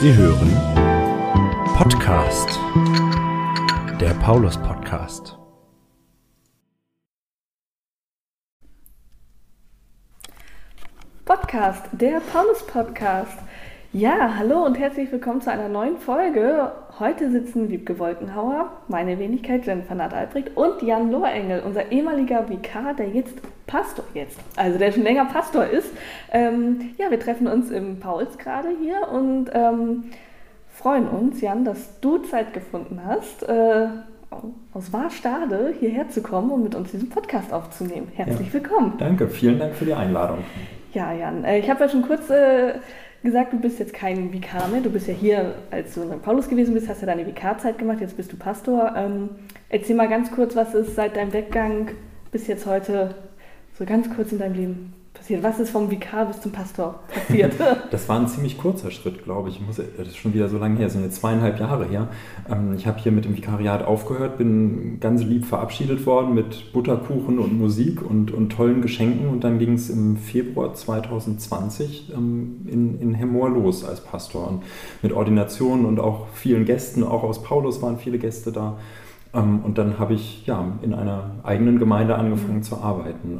Sie hören Podcast, der Paulus Podcast. Podcast, der Paulus Podcast. Ja, hallo und herzlich willkommen zu einer neuen Folge. Heute sitzen Wiebke Wolkenhauer, meine Wenigkeit Jennifer Nath Albrecht und Jan Lohrengel, unser ehemaliger Vikar, der jetzt Pastor jetzt, also der schon länger Pastor ist. Ähm, ja, wir treffen uns im Pauls gerade hier und ähm, freuen uns, Jan, dass du Zeit gefunden hast, äh, aus Warstade hierher zu kommen und mit uns diesen Podcast aufzunehmen. Herzlich ja. willkommen. Danke, vielen Dank für die Einladung. Ja, Jan, äh, ich habe ja schon kurz äh, gesagt, du bist jetzt kein Vikar mehr. Du bist ja hier, als du in St. Paulus gewesen bist, hast ja deine Vikarzeit gemacht, jetzt bist du Pastor. Ähm, erzähl mal ganz kurz, was ist seit deinem Weggang bis jetzt heute so ganz kurz in deinem Leben passiert? Was ist vom Vikar bis zum Pastor passiert? das war ein ziemlich kurzer Schritt, glaube ich. ich muss, das ist schon wieder so lange her, so eine zweieinhalb Jahre her. Ähm, ich habe hier mit dem Vikariat aufgehört, bin ganz lieb verabschiedet worden mit Butterkuchen und Musik und, und tollen Geschenken. Und dann ging es im Februar 2020 ähm, in, in Hemmoor los als Pastor. Und mit Ordinationen und auch vielen Gästen, auch aus Paulus waren viele Gäste da. Ähm, und dann habe ich ja, in einer eigenen Gemeinde angefangen mhm. zu arbeiten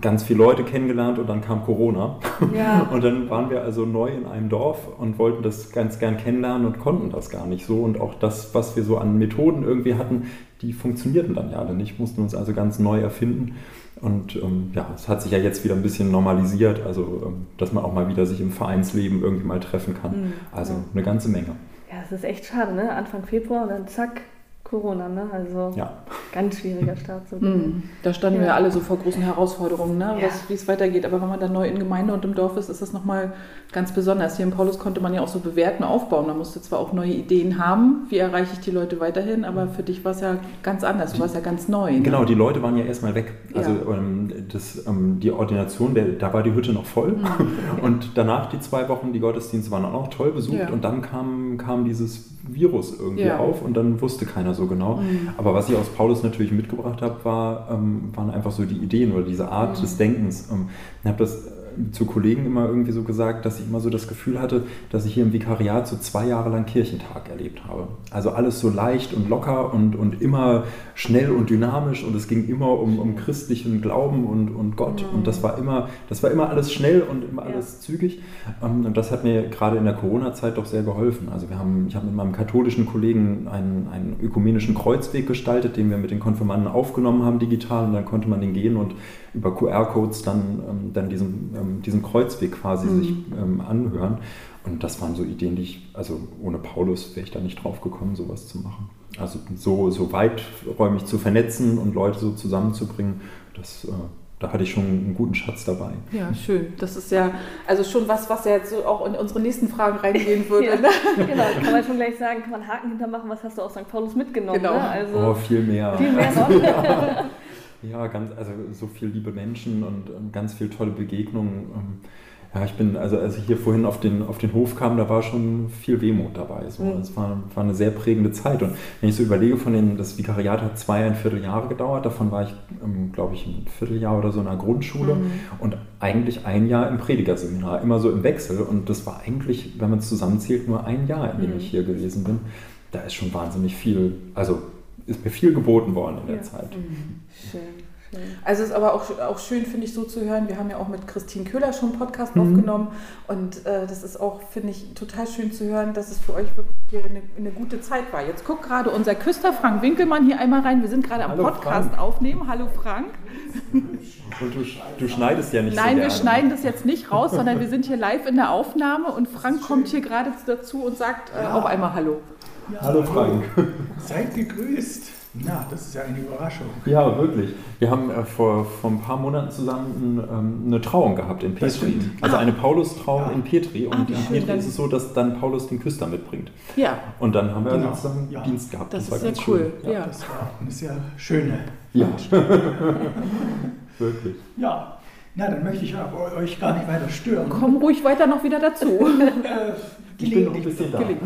ganz viele Leute kennengelernt und dann kam Corona. Ja. Und dann waren wir also neu in einem Dorf und wollten das ganz gern kennenlernen und konnten das gar nicht so. Und auch das, was wir so an Methoden irgendwie hatten, die funktionierten dann ja alle nicht, mussten uns also ganz neu erfinden. Und ähm, ja, es hat sich ja jetzt wieder ein bisschen normalisiert, also ähm, dass man auch mal wieder sich im Vereinsleben irgendwie mal treffen kann. Mhm. Also eine ganze Menge. Ja, es ist echt schade, ne? Anfang Februar und dann zack, Corona, ne? Also ja. ganz schwieriger Start. So. Mm, da standen ja. wir alle so vor großen Herausforderungen, ne? Ja. wie es weitergeht. Aber wenn man dann neu in Gemeinde und im Dorf ist, ist das nochmal ganz besonders. Hier in Paulus konnte man ja auch so bewerten, aufbauen. Man musste zwar auch neue Ideen haben, wie erreiche ich die Leute weiterhin, aber für dich war es ja ganz anders. Du warst ja ganz neu. Ne? Genau, die Leute waren ja erstmal weg. Also ähm, das, ähm, die Ordination, der, da war die Hütte noch voll. Mhm. und danach die zwei Wochen, die Gottesdienste waren auch noch toll besucht. Und dann kam, kam dieses Virus irgendwie auf und dann wusste keiner so genau. Mhm. Aber was ich aus Paulus natürlich mitgebracht habe, war, ähm, waren einfach so die Ideen oder diese Art mhm. des Denkens. Ähm, ich habe das zu Kollegen immer irgendwie so gesagt, dass ich immer so das Gefühl hatte, dass ich hier im Vikariat so zwei Jahre lang Kirchentag erlebt habe. Also alles so leicht und locker und, und immer schnell und dynamisch und es ging immer um, um christlichen Glauben und, und Gott. Mhm. Und das war immer, das war immer alles schnell und immer alles ja. zügig. Ähm, und das hat mir gerade in der Corona-Zeit doch sehr geholfen. Also wir haben, ich habe mit meinem katholischen Kollegen einen, einen ökumenischen Kreuzweg gestaltet, den wir mit den Konfirmanden aufgenommen haben digital und dann konnte man den gehen und über QR-Codes dann, ähm, dann diesen, ähm, diesen Kreuzweg quasi mhm. sich ähm, anhören. Und das waren so Ideen, die ich, also ohne Paulus wäre ich da nicht drauf gekommen, sowas zu machen. Also so, so weiträumig zu vernetzen und Leute so zusammenzubringen, das, äh, da hatte ich schon einen guten Schatz dabei. Ja, schön. Das ist ja also schon was, was ja jetzt so auch in unsere nächsten Fragen reingehen würde. ja, ne? genau, kann man schon gleich sagen, kann man Haken hintermachen, was hast du aus St. Paulus mitgenommen? Genau. Ne? Also, oh, viel mehr. Viel mehr noch. ja. Ganz, also so viele liebe Menschen und ähm, ganz viele tolle Begegnungen. Ähm, ja, ich bin, also als ich hier vorhin auf den, auf den Hof kam, da war schon viel Wehmut dabei. So. Mhm. Es war, war eine sehr prägende Zeit. Und wenn ich so überlege, von den, das Vikariat hat zweieinviertel Jahre gedauert, davon war ich, ähm, glaube ich, ein Vierteljahr oder so in der Grundschule mhm. und eigentlich ein Jahr im Predigerseminar, immer so im Wechsel. Und das war eigentlich, wenn man es zusammenzählt, nur ein Jahr, in dem mhm. ich hier gewesen bin. Da ist schon wahnsinnig viel, also ist mir viel geboten worden in der ja. Zeit. Mhm. Schön. Also es ist aber auch, auch schön, finde ich, so zu hören. Wir haben ja auch mit Christine Köhler schon einen Podcast mhm. aufgenommen und äh, das ist auch, finde ich, total schön zu hören, dass es für euch wirklich eine, eine gute Zeit war. Jetzt guckt gerade unser Küster Frank Winkelmann hier einmal rein. Wir sind gerade am Hallo, Podcast Frank. aufnehmen. Hallo Frank. Und du, du schneidest ja nicht Nein, so wir schneiden das jetzt nicht raus, sondern wir sind hier live in der Aufnahme und Frank kommt hier gerade dazu und sagt äh, auch einmal Hallo. Ja, hallo Frank. Seid gegrüßt. Na, das ist ja eine Überraschung. Ja, wirklich. Wir haben äh, vor, vor ein paar Monaten zusammen ähm, eine Trauung gehabt in Petri. Also ah. eine Paulus-Trauung ja. in Petri. Und ah, in Petri ist es so, dass dann Paulus den Küster mitbringt. Ja. Und dann haben wir genau. sozusagen ja. Dienst gehabt. Das, das ist sehr cool. Ja. ja. Das war eine sehr schöne. Ja. wirklich. Ja. Na, dann möchte ich aber euch gar nicht weiter stören. Komm ruhig weiter noch wieder dazu. äh, ich bin noch ein bisschen da. okay.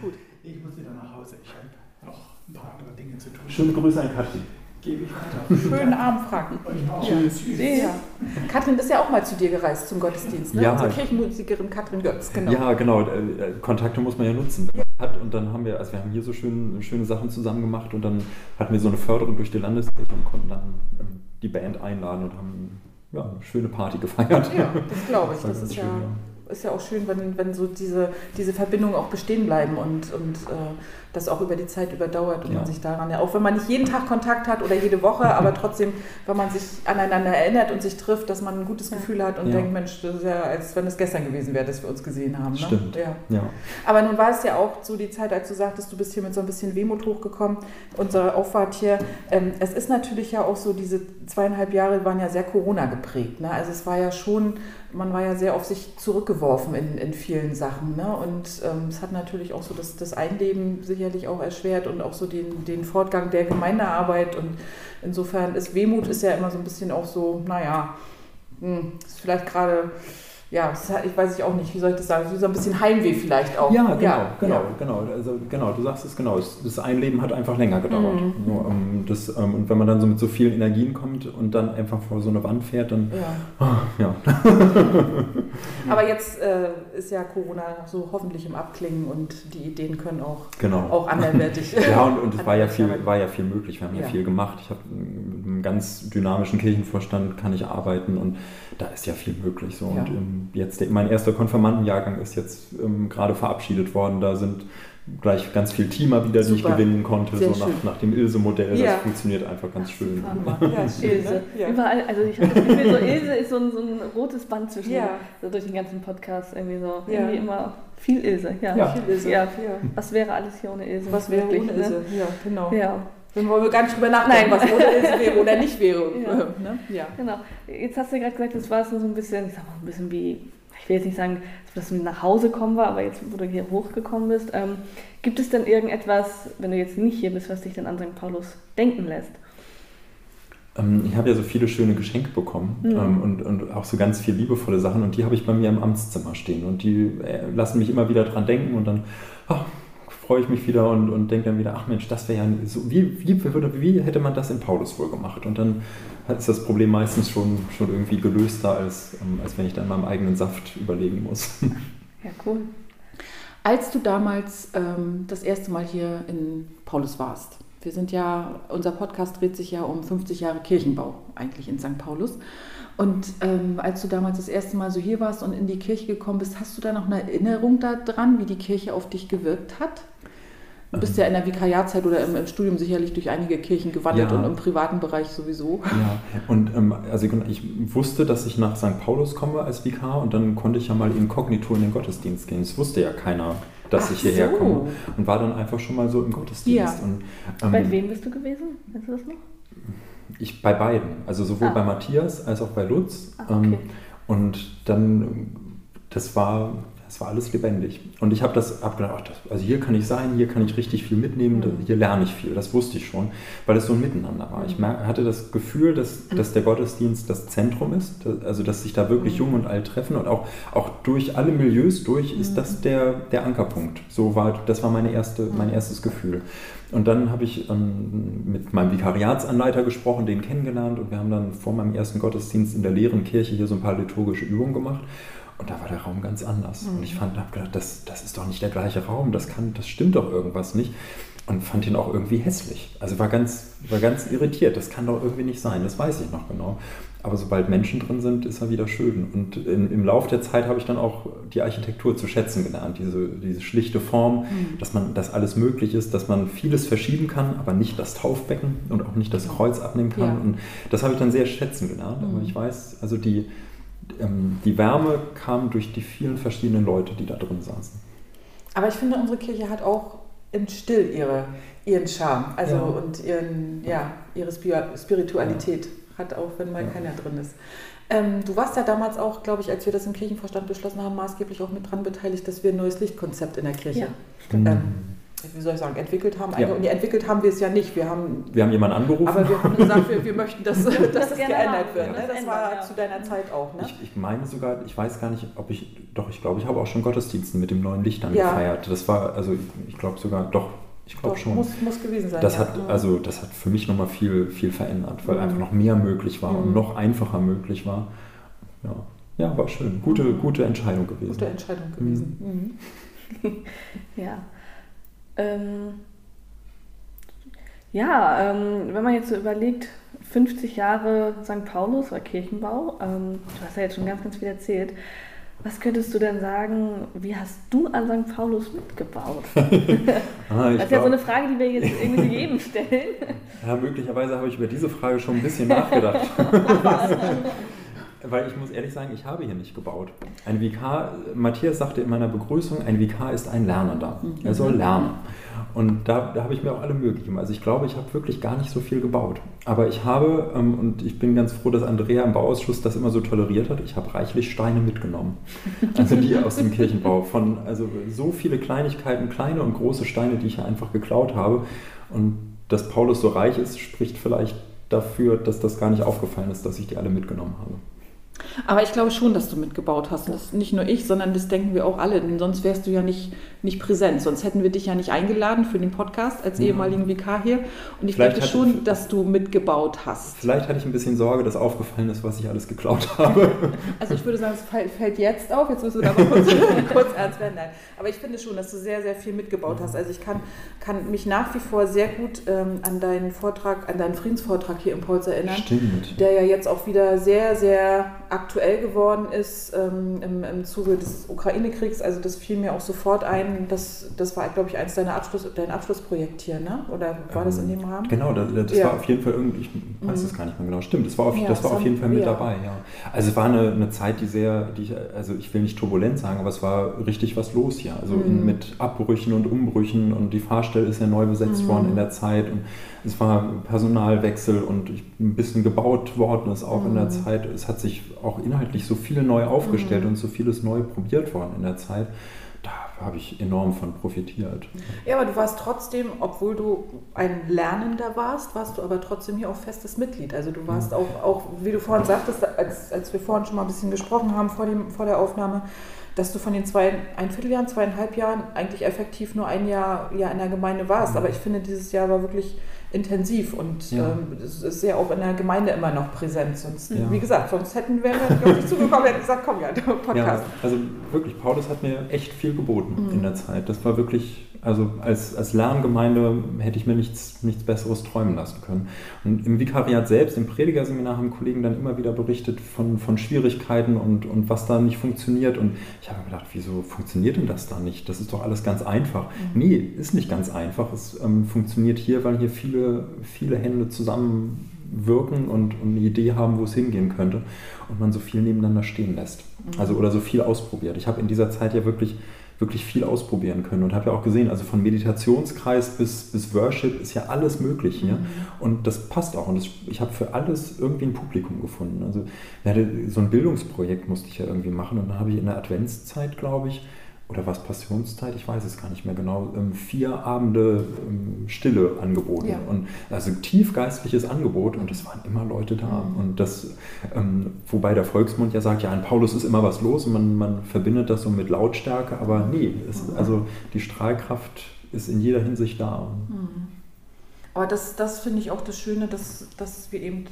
Gut. Ich muss wieder nach Hause. Ich habe noch ein paar andere Dinge zu tun. Schöne Grüße an Katrin. gebe ich weiter. Schönen Abend, Frank. Tschüss. Ja. Katrin ist ja auch mal zu dir gereist zum Gottesdienst, ne? Ja. Unsere Kirchenmusikerin Katrin Götz, genau. Ja, genau. äh, Kontakte muss man ja nutzen. Hat. Und dann haben wir, also wir haben hier so schön, schöne Sachen zusammen gemacht und dann hatten wir so eine Förderung durch die Landeskirche und konnten dann ähm, die Band einladen und haben ja, eine schöne Party gefeiert. Ja, das glaube ich. Das ganz ist ja, schön, ist ja auch schön, wenn, wenn so diese, diese Verbindungen auch bestehen bleiben und, und äh, das auch über die Zeit überdauert und Ja. man sich daran, ja, auch wenn man nicht jeden Tag Kontakt hat oder jede Woche, aber trotzdem, wenn man sich aneinander erinnert und sich trifft, dass man ein gutes Gefühl hat und Ja. denkt, Mensch, das ist ja, als wenn es gestern gewesen wäre, dass wir uns gesehen haben. Ne? Stimmt. Ja. Ja. Aber nun war es ja auch so die Zeit, als du sagtest, du bist hier mit so ein bisschen Wehmut hochgekommen, unsere Auffahrt hier. Ähm, es ist natürlich ja auch so, diese zweieinhalb Jahre waren ja sehr Corona geprägt. Ne? Also es war ja schon, man war ja sehr auf sich zurückgeworfen in, in vielen Sachen. Ne? Und ähm, es hat natürlich auch so das, das Einleben sicherlich auch erschwert und auch so den, den Fortgang der Gemeindearbeit. Und insofern ist Wehmut ist ja immer so ein bisschen auch so, naja, hm, ist vielleicht gerade, ja, ich weiß ich auch nicht, wie soll ich das sagen, so ein bisschen Heimweh vielleicht auch. Ja, genau, Ja, genau, ja. genau. Also genau, du sagst es genau. Das Einleben hat einfach länger gedauert. Mhm. Nur, ähm, das, ähm, und wenn man dann so mit so vielen Energien kommt und dann einfach vor so eine Wand fährt, dann Ja. ja. Aber jetzt äh, ist ja Corona so hoffentlich im Abklingen und die Ideen können auch, Genau. auch anderweitig. Ja, und, und es war ja, viel, war ja viel möglich. Wir haben ja, viel gemacht. Ich habe einem ganz dynamischen Kirchenvorstand kann ich arbeiten und da ist ja viel möglich. So. Ja. Und ähm, jetzt, mein erster Konfirmandenjahrgang ist jetzt ähm, gerade verabschiedet worden. Da sind gleich ganz viel Teamer wieder, die ich Super. gewinnen konnte, Sehr so nach, schön. nach dem Ilse-Modell. Ja. Das funktioniert einfach ganz schön. Super. Ja, schön, Ilse. ne? Ja. Überall, also ich habe das Gefühl, so Ilse ist so ein, so ein rotes Band zwischen Ja. so durch den ganzen Podcast irgendwie so. Ja. Irgendwie immer viel Ilse. Ja. Ja. Viel Ilse. Ja. Ja. Was wäre alles hier ohne Ilse? Was wäre Wirklich, ohne ne? Ilse? Ja, genau. Ja, Dann wollen wir gar nicht drüber nachdenken, Nein. was ohne Ilse wäre oder nicht wäre. Ja. Ne? ja. genau. Jetzt hast du gerade gesagt, das war so ein bisschen, ich sag mal, ein bisschen wie, ich will jetzt nicht sagen, dass das nach Hause kommen war, aber jetzt, wo du hier hochgekommen bist, ähm, gibt es denn irgendetwas, wenn du jetzt nicht hier bist, was dich denn an St. Paulus denken lässt? Ähm, ich habe ja so viele schöne Geschenke bekommen Mhm. ähm, und, und auch so ganz viel liebevolle Sachen und die habe ich bei mir im Amtszimmer stehen und die äh, lassen mich immer wieder dran denken und dann ach, freue ich mich wieder und, und denke dann wieder, ach Mensch, das wäre ja so, wie, wie, wie hätte man das in Paulus wohl gemacht? Und dann ist das Problem meistens schon, schon irgendwie gelöster, als, ähm, als wenn ich dann meinem eigenen Saft überlegen muss. Ja, cool. Als du damals ähm, das erste Mal hier in Paulus warst, wir sind ja, unser Podcast dreht sich ja um 50 Jahre Kirchenbau eigentlich in St. Paulus. Und ähm, als du damals das erste Mal so hier warst und in die Kirche gekommen bist, hast du da noch eine Erinnerung daran, wie die Kirche auf dich gewirkt hat? Du bist ja in der Vikariatzeit oder im, im Studium sicherlich durch einige Kirchen gewandelt Ja. und im privaten Bereich sowieso. Ja, und ähm, also ich wusste, dass ich nach St. Paulus komme als Vikar und dann konnte ich ja mal inkognito in den Gottesdienst gehen. Es wusste ja keiner, dass Ach ich hierher so. komme und war dann einfach schon mal so im Gottesdienst. Ja. Und, ähm, Bei wem bist du gewesen? Weißt du das noch? Ich bei beiden, also sowohl Ah. bei Matthias als auch bei Lutz. Ah, Ähm, okay. und dann, ähm, das war, das war alles lebendig. Und ich habe das hab gedacht, ach, das, also hier kann ich sein, hier kann ich richtig viel mitnehmen, Mhm. hier lerne ich viel. Das wusste ich schon, weil es so ein Miteinander war. Ich mer- hatte das Gefühl, dass, dass der Gottesdienst das Zentrum ist, also dass sich da wirklich Mhm. jung und alt treffen und auch, auch durch alle Milieus durch ist Mhm. das der, der Ankerpunkt. So war, das war meine erste, mein Mhm. erstes Gefühl. Und dann habe ich ähm, mit meinem Vikariatsanleiter gesprochen, den kennengelernt und wir haben dann vor meinem ersten Gottesdienst in der leeren Kirche hier so ein paar liturgische Übungen gemacht. Und da war der Raum ganz anders. Und ich fand, habe gedacht, das, das ist doch nicht der gleiche Raum, das, kann, das stimmt doch irgendwas nicht. Und fand ihn auch irgendwie hässlich. Also war ganz, war ganz irritiert, das kann doch irgendwie nicht sein, das weiß ich noch genau. Aber sobald Menschen drin sind, ist er wieder schön. Und in, im Laufe der Zeit habe ich dann auch die Architektur zu schätzen gelernt, diese, diese schlichte Form, dass man, dass alles möglich ist, dass man vieles verschieben kann, aber nicht das Taufbecken und auch nicht das Kreuz abnehmen kann. Ja. Und das habe ich dann sehr schätzen gelernt. Aber Mhm. ich weiß, also die, ähm, die Wärme kam durch die vielen verschiedenen Leute, die da drin saßen. Aber ich finde, unsere Kirche hat auch im Still ihre, ihren Charme also Ja. und ihren, ja, ihre Spir- Spiritualität. Hat auch, wenn mal Ja. keiner drin ist. Ähm, du warst ja damals auch, glaube ich, als wir das im Kirchenvorstand beschlossen haben, maßgeblich auch mit dran beteiligt, dass wir ein neues Lichtkonzept in der Kirche, Ja, ähm, wie soll ich sagen, entwickelt haben. Ja. Und entwickelt haben wir es ja nicht. Wir haben, Wir haben jemanden angerufen. aber wir haben gesagt, wir, wir möchten, dass, dass das, gerne geändert haben. wird. Ja. Ne? Das Das war ja. zu deiner Zeit auch. Ne? Ich, ich meine sogar, ich weiß gar nicht, ob ich, doch, ich glaube, ich habe auch schon Gottesdiensten mit dem neuen Licht dann Ja. gefeiert. Das war, also ich, glaube sogar, doch, Ich glaube schon. Muss, muss gewesen sein. Das ja. hat, also, das hat für mich nochmal viel, viel verändert, weil mhm. einfach noch mehr möglich war mhm. und noch einfacher möglich war. Ja, ja war schön. Gute, mhm. gute Entscheidung gewesen. Gute Entscheidung gewesen. Mhm. ja. Ähm, ja, ähm, wenn man jetzt so überlegt, 50 Jahre St. Paulus oder Kirchenbau, ähm, du hast ja jetzt schon ganz, ganz viel erzählt. Was könntest du denn sagen, wie hast du an St. Paulus mitgebaut? ah, das ist ja so eine Frage, die wir jetzt irgendwie jedem stellen. Ja, möglicherweise habe ich über diese Frage schon ein bisschen nachgedacht. Weil ich muss ehrlich sagen, ich habe hier nicht gebaut. Ein VK, Matthias sagte in meiner Begrüßung, ein VK ist ein Lernender. Er soll lernen. Und da, da habe ich mir auch alle Mühe gegeben. Also ich glaube, ich habe wirklich gar nicht so viel gebaut. Aber ich habe, ähm, und ich bin ganz froh, dass Andrea im Bauausschuss das immer so toleriert hat, ich habe reichlich Steine mitgenommen. Also die aus dem Kirchenbau. Von, also so viele Kleinigkeiten, kleine und große Steine, die ich hier einfach geklaut habe. Und dass Paulus so reich ist, spricht vielleicht dafür, dass das gar nicht aufgefallen ist, dass ich die alle mitgenommen habe. Aber ich glaube schon, dass du mitgebaut hast. Und das nicht nur ich, sondern das denken wir auch alle. Denn sonst wärst du ja nicht, nicht präsent. Sonst hätten wir dich ja nicht eingeladen für den Podcast als ja. ehemaligen Vikar hier. Und ich vielleicht denke schon, ich, dass du mitgebaut hast. Vielleicht hatte ich ein bisschen Sorge, dass aufgefallen ist, was ich alles geklaut habe. Also ich würde sagen, es fällt jetzt auf. Jetzt müssen wir da mal kurz, kurz ernst werden. Nein. Aber ich finde schon, dass du sehr, sehr viel mitgebaut hast. Also ich kann, kann mich nach wie vor sehr gut ähm, an deinen Vortrag, an deinen Friedensvortrag hier im Polz erinnern. Stimmt. Der ja jetzt auch wieder sehr, sehr aktuell geworden ist ähm, im, im Zuge des Ukraine-Kriegs. Also das fiel mir auch sofort ein. Das, das war, glaube ich, eins deiner Abschluss, dein Abschlussprojekt hier, ne? oder war ähm, das in dem Rahmen? Genau, das, das ja. war auf jeden Fall irgendwie, ich weiß es mhm. gar nicht mehr genau, stimmt, das war auf, ja, das war auf jeden Fall mit dabei. Ja. Also es war eine, eine Zeit, die sehr, die ich, also ich will nicht turbulent sagen, aber es war richtig was los hier. Also mhm. in, mit Abbrüchen und Umbrüchen und die Fahrstelle ist ja neu besetzt mhm. worden in der Zeit und es war Personalwechsel und ein bisschen gebaut worden ist auch in der mhm. Zeit. Es hat sich auch inhaltlich so viel neu aufgestellt mhm. und so vieles neu probiert worden in der Zeit. Da habe ich enorm von profitiert. Ja, aber du warst trotzdem, obwohl du ein Lernender warst, warst du aber trotzdem hier auch festes Mitglied. Also du warst auch, auch, wie du vorhin sagtest, als, als wir vorhin schon mal ein bisschen gesprochen haben vor, dem, vor der Aufnahme, dass du von den zwei, ein Vierteljahren, zweieinhalb Jahren eigentlich effektiv nur ein Jahr ja, in der Gemeinde warst. Mhm. Aber ich finde, dieses Jahr war wirklich intensiv und ja. ähm, es ist ja auch in der Gemeinde immer noch präsent. Sonst, ja. wie gesagt, sonst hätten wir nicht auf dich zugekommen, hätten gesagt, komm ja, Podcast. Ja, also wirklich, Paulus hat mir echt viel geboten mhm. in der Zeit. Das war wirklich also als, als Lerngemeinde hätte ich mir nichts, nichts Besseres träumen lassen können. Und im Vikariat selbst, im Predigerseminar, haben Kollegen dann immer wieder berichtet von, von Schwierigkeiten und, und was da nicht funktioniert. Und ich habe mir gedacht, wieso funktioniert denn das da nicht? Das ist doch alles ganz einfach. Mhm. Nee, ist nicht ganz einfach. Es ähm, funktioniert hier, weil hier viele, viele Hände zusammenwirken und, und eine Idee haben, wo es hingehen könnte. Und man so viel nebeneinander stehen lässt. Mhm. Also oder so viel ausprobiert. Ich habe in dieser Zeit ja wirklich wirklich viel ausprobieren können und habe ja auch gesehen, also von Meditationskreis bis, bis Worship ist ja alles möglich hier mhm. und das passt auch und das, ich habe für alles irgendwie ein Publikum gefunden. Also so ein Bildungsprojekt musste ich ja irgendwie machen und dann habe ich in der Adventszeit, glaube ich, oder was Passionszeit, ich weiß es gar nicht mehr genau, ähm, vier Abende ähm, Stille angeboten. Ja. Und also tiefgeistliches Angebot und es waren immer Leute da. Mhm. Und das, ähm, wobei der Volksmund ja sagt, ja, in Paulus ist immer was los und man, man verbindet das so mit Lautstärke, aber nee, es, mhm. also die Strahlkraft ist in jeder Hinsicht da. Mhm. Aber das, das finde ich auch das Schöne, dass, dass wir eben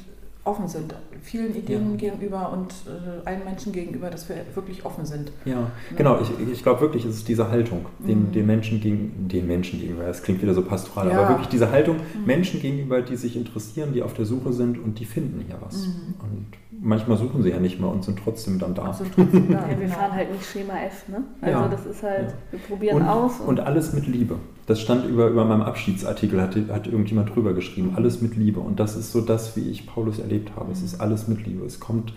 offen sind, vielen Ideen ja. gegenüber und äh, allen Menschen gegenüber, dass wir wirklich offen sind. Ja, ja. genau. Ich, ich glaube wirklich, es ist diese Haltung, den, mhm. den, Menschen gegen, den Menschen gegenüber, das klingt wieder so pastoral, ja. aber wirklich diese Haltung mhm. Menschen gegenüber, die sich interessieren, die auf der Suche sind und die finden hier was. Mhm. Und manchmal suchen sie ja nicht mal und sind trotzdem dann da. Sind trotzdem da. ja, wir fahren halt nicht Schema F, ne? Also das ist halt, wir probieren und, aus. Und, und alles mit Liebe. Das stand über, über meinem Abschiedsartikel, hat, hat irgendjemand drüber geschrieben. Alles mit Liebe. Und das ist so das, wie ich Paulus erlebt habe. Es ist alles mit Liebe. Es kommt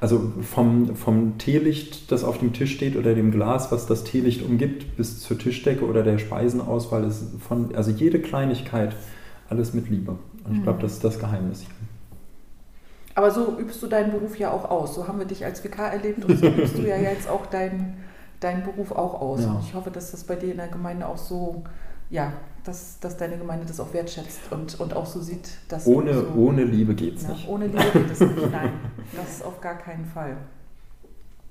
also vom, vom Teelicht, das auf dem Tisch steht oder dem Glas, was das Teelicht umgibt, bis zur Tischdecke oder der Speisenauswahl ist von, also jede Kleinigkeit, alles mit Liebe. Und ich glaube, mhm. das ist das Geheimnis hier. Aber so übst du deinen Beruf ja auch aus. So haben wir dich als VK erlebt und so übst du ja jetzt auch deinen, deinen Beruf auch aus. Ja. Und ich hoffe, dass das bei dir in der Gemeinde auch so ja, dass, dass deine Gemeinde das auch wertschätzt und, und auch so sieht, dass. Ohne, so, ohne Liebe geht es ja, nicht. Ohne Liebe geht es nicht, nein. Das auf gar keinen Fall.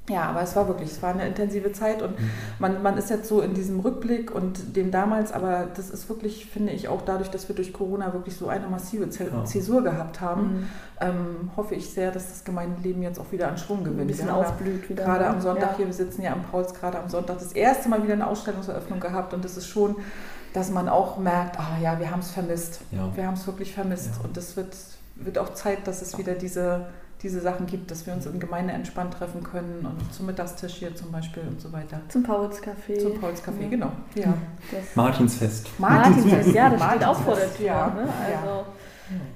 Ja, aber es war wirklich, es war eine intensive Zeit und mhm. man, man ist jetzt so in diesem Rückblick und dem damals, aber das ist wirklich, finde ich, auch dadurch, dass wir durch Corona wirklich so eine massive Zäsur gehabt haben, mhm. ähm, hoffe ich sehr, dass das Gemeindeleben jetzt auch wieder an Schwung gewinnt. Ein bisschen aufblüht wieder. Gerade ne? am Sonntag ja. hier, wir sitzen ja am Pauls, gerade am Sonntag das erste Mal wieder eine Ausstellungseröffnung gehabt und das ist schon, dass man auch merkt, ah ja, wir haben es vermisst. Ja. Wir haben es wirklich vermisst ja. und das wird, wird auch Zeit, dass es wieder diese diese Sachen gibt, dass wir uns in Gemeinde entspannt treffen können und zum Mittagstisch hier zum Beispiel und so weiter. Zum Paulscafé. Zum Paulscafé, ja. genau. Ja. Martinsfest. Martinsfest, ja, das steht auch vor der Tür. Ja. Ne? Also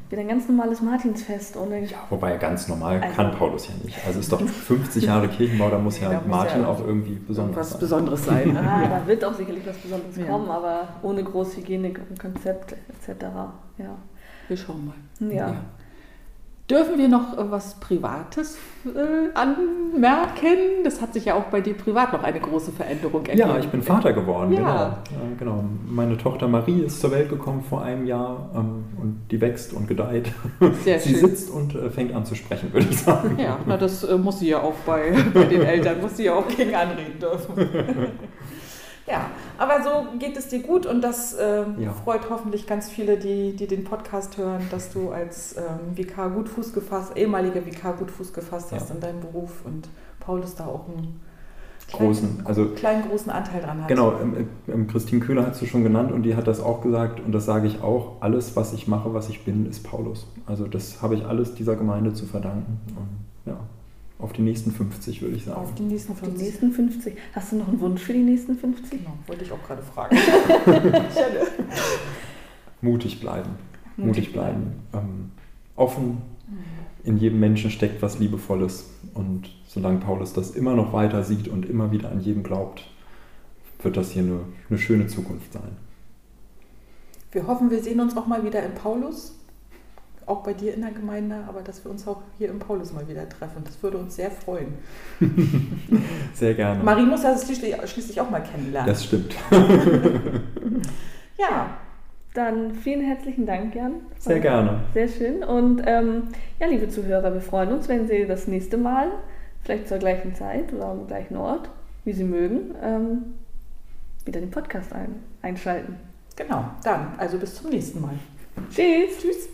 wieder ein ganz normales Martinsfest. Ohne ja, wobei ganz normal also, kann Paulus ja nicht. Also ist doch 50 Jahre Kirchenbau, da muss ja da Martin muss ja auch irgendwie besonders was sein. Besonderes sein. Ne? Ah, da wird auch sicherlich was Besonderes kommen, aber ohne Großhygienik und Konzept etc. Ja. Wir schauen mal. ja. Dürfen wir noch äh, was Privates äh, anmerken? Das hat sich ja auch bei dir privat noch eine große Veränderung ergeben. Ja, ich bin Vater geworden, ja. genau. Ja, genau. Meine Tochter Marie ist zur Welt gekommen vor einem Jahr ähm, und die wächst und gedeiht. Sehr sie schön. sitzt und äh, fängt an zu sprechen, würde ich sagen. Ja, na, das äh, muss sie ja auch bei, bei den Eltern, muss sie ja auch gegen anreden dürfen. Ja, aber so geht es dir gut und das äh, ja. freut hoffentlich ganz viele, die, die den Podcast hören, dass du als ähm, Vikar gut Fuß gefasst, ehemaliger Vikar gut Fuß gefasst hast ja. in deinem Beruf und Paulus da auch einen großen, kleinen, also, kleinen großen Anteil dran hat. Genau, ähm, ähm, Christine Köhler hast du schon genannt und die hat das auch gesagt und das sage ich auch, alles, was ich mache, was ich bin, ist Paulus. Also das habe ich alles dieser Gemeinde zu verdanken. Und, ja. Auf die nächsten 50, würde ich sagen. Auf die nächsten 50. Die nächsten 50. Hast du noch einen Wunsch für die nächsten 50? Genau, wollte ich auch gerade fragen. Mutig bleiben. Mutig bleiben. Ähm, offen. In jedem Menschen steckt was Liebevolles. Und solange Paulus das immer noch weiter sieht und immer wieder an jeden glaubt, wird das hier eine, eine schöne Zukunft sein. Wir hoffen, wir sehen uns auch mal wieder in Paulus auch bei dir in der Gemeinde, aber dass wir uns auch hier im Paulus mal wieder treffen. Das würde uns sehr freuen. sehr gerne. Marie muss das schließlich, auch mal kennenlernen. Das stimmt. ja. Dann vielen herzlichen Dank, Jan. Sehr gerne. Sehr schön. Und ähm, ja, liebe Zuhörer, wir freuen uns, wenn Sie das nächste Mal, vielleicht zur gleichen Zeit oder am gleichen Ort, wie Sie mögen, ähm, wieder den Podcast ein, einschalten. Genau, dann, also bis zum nächsten Mal. Tschüss. Tschüss.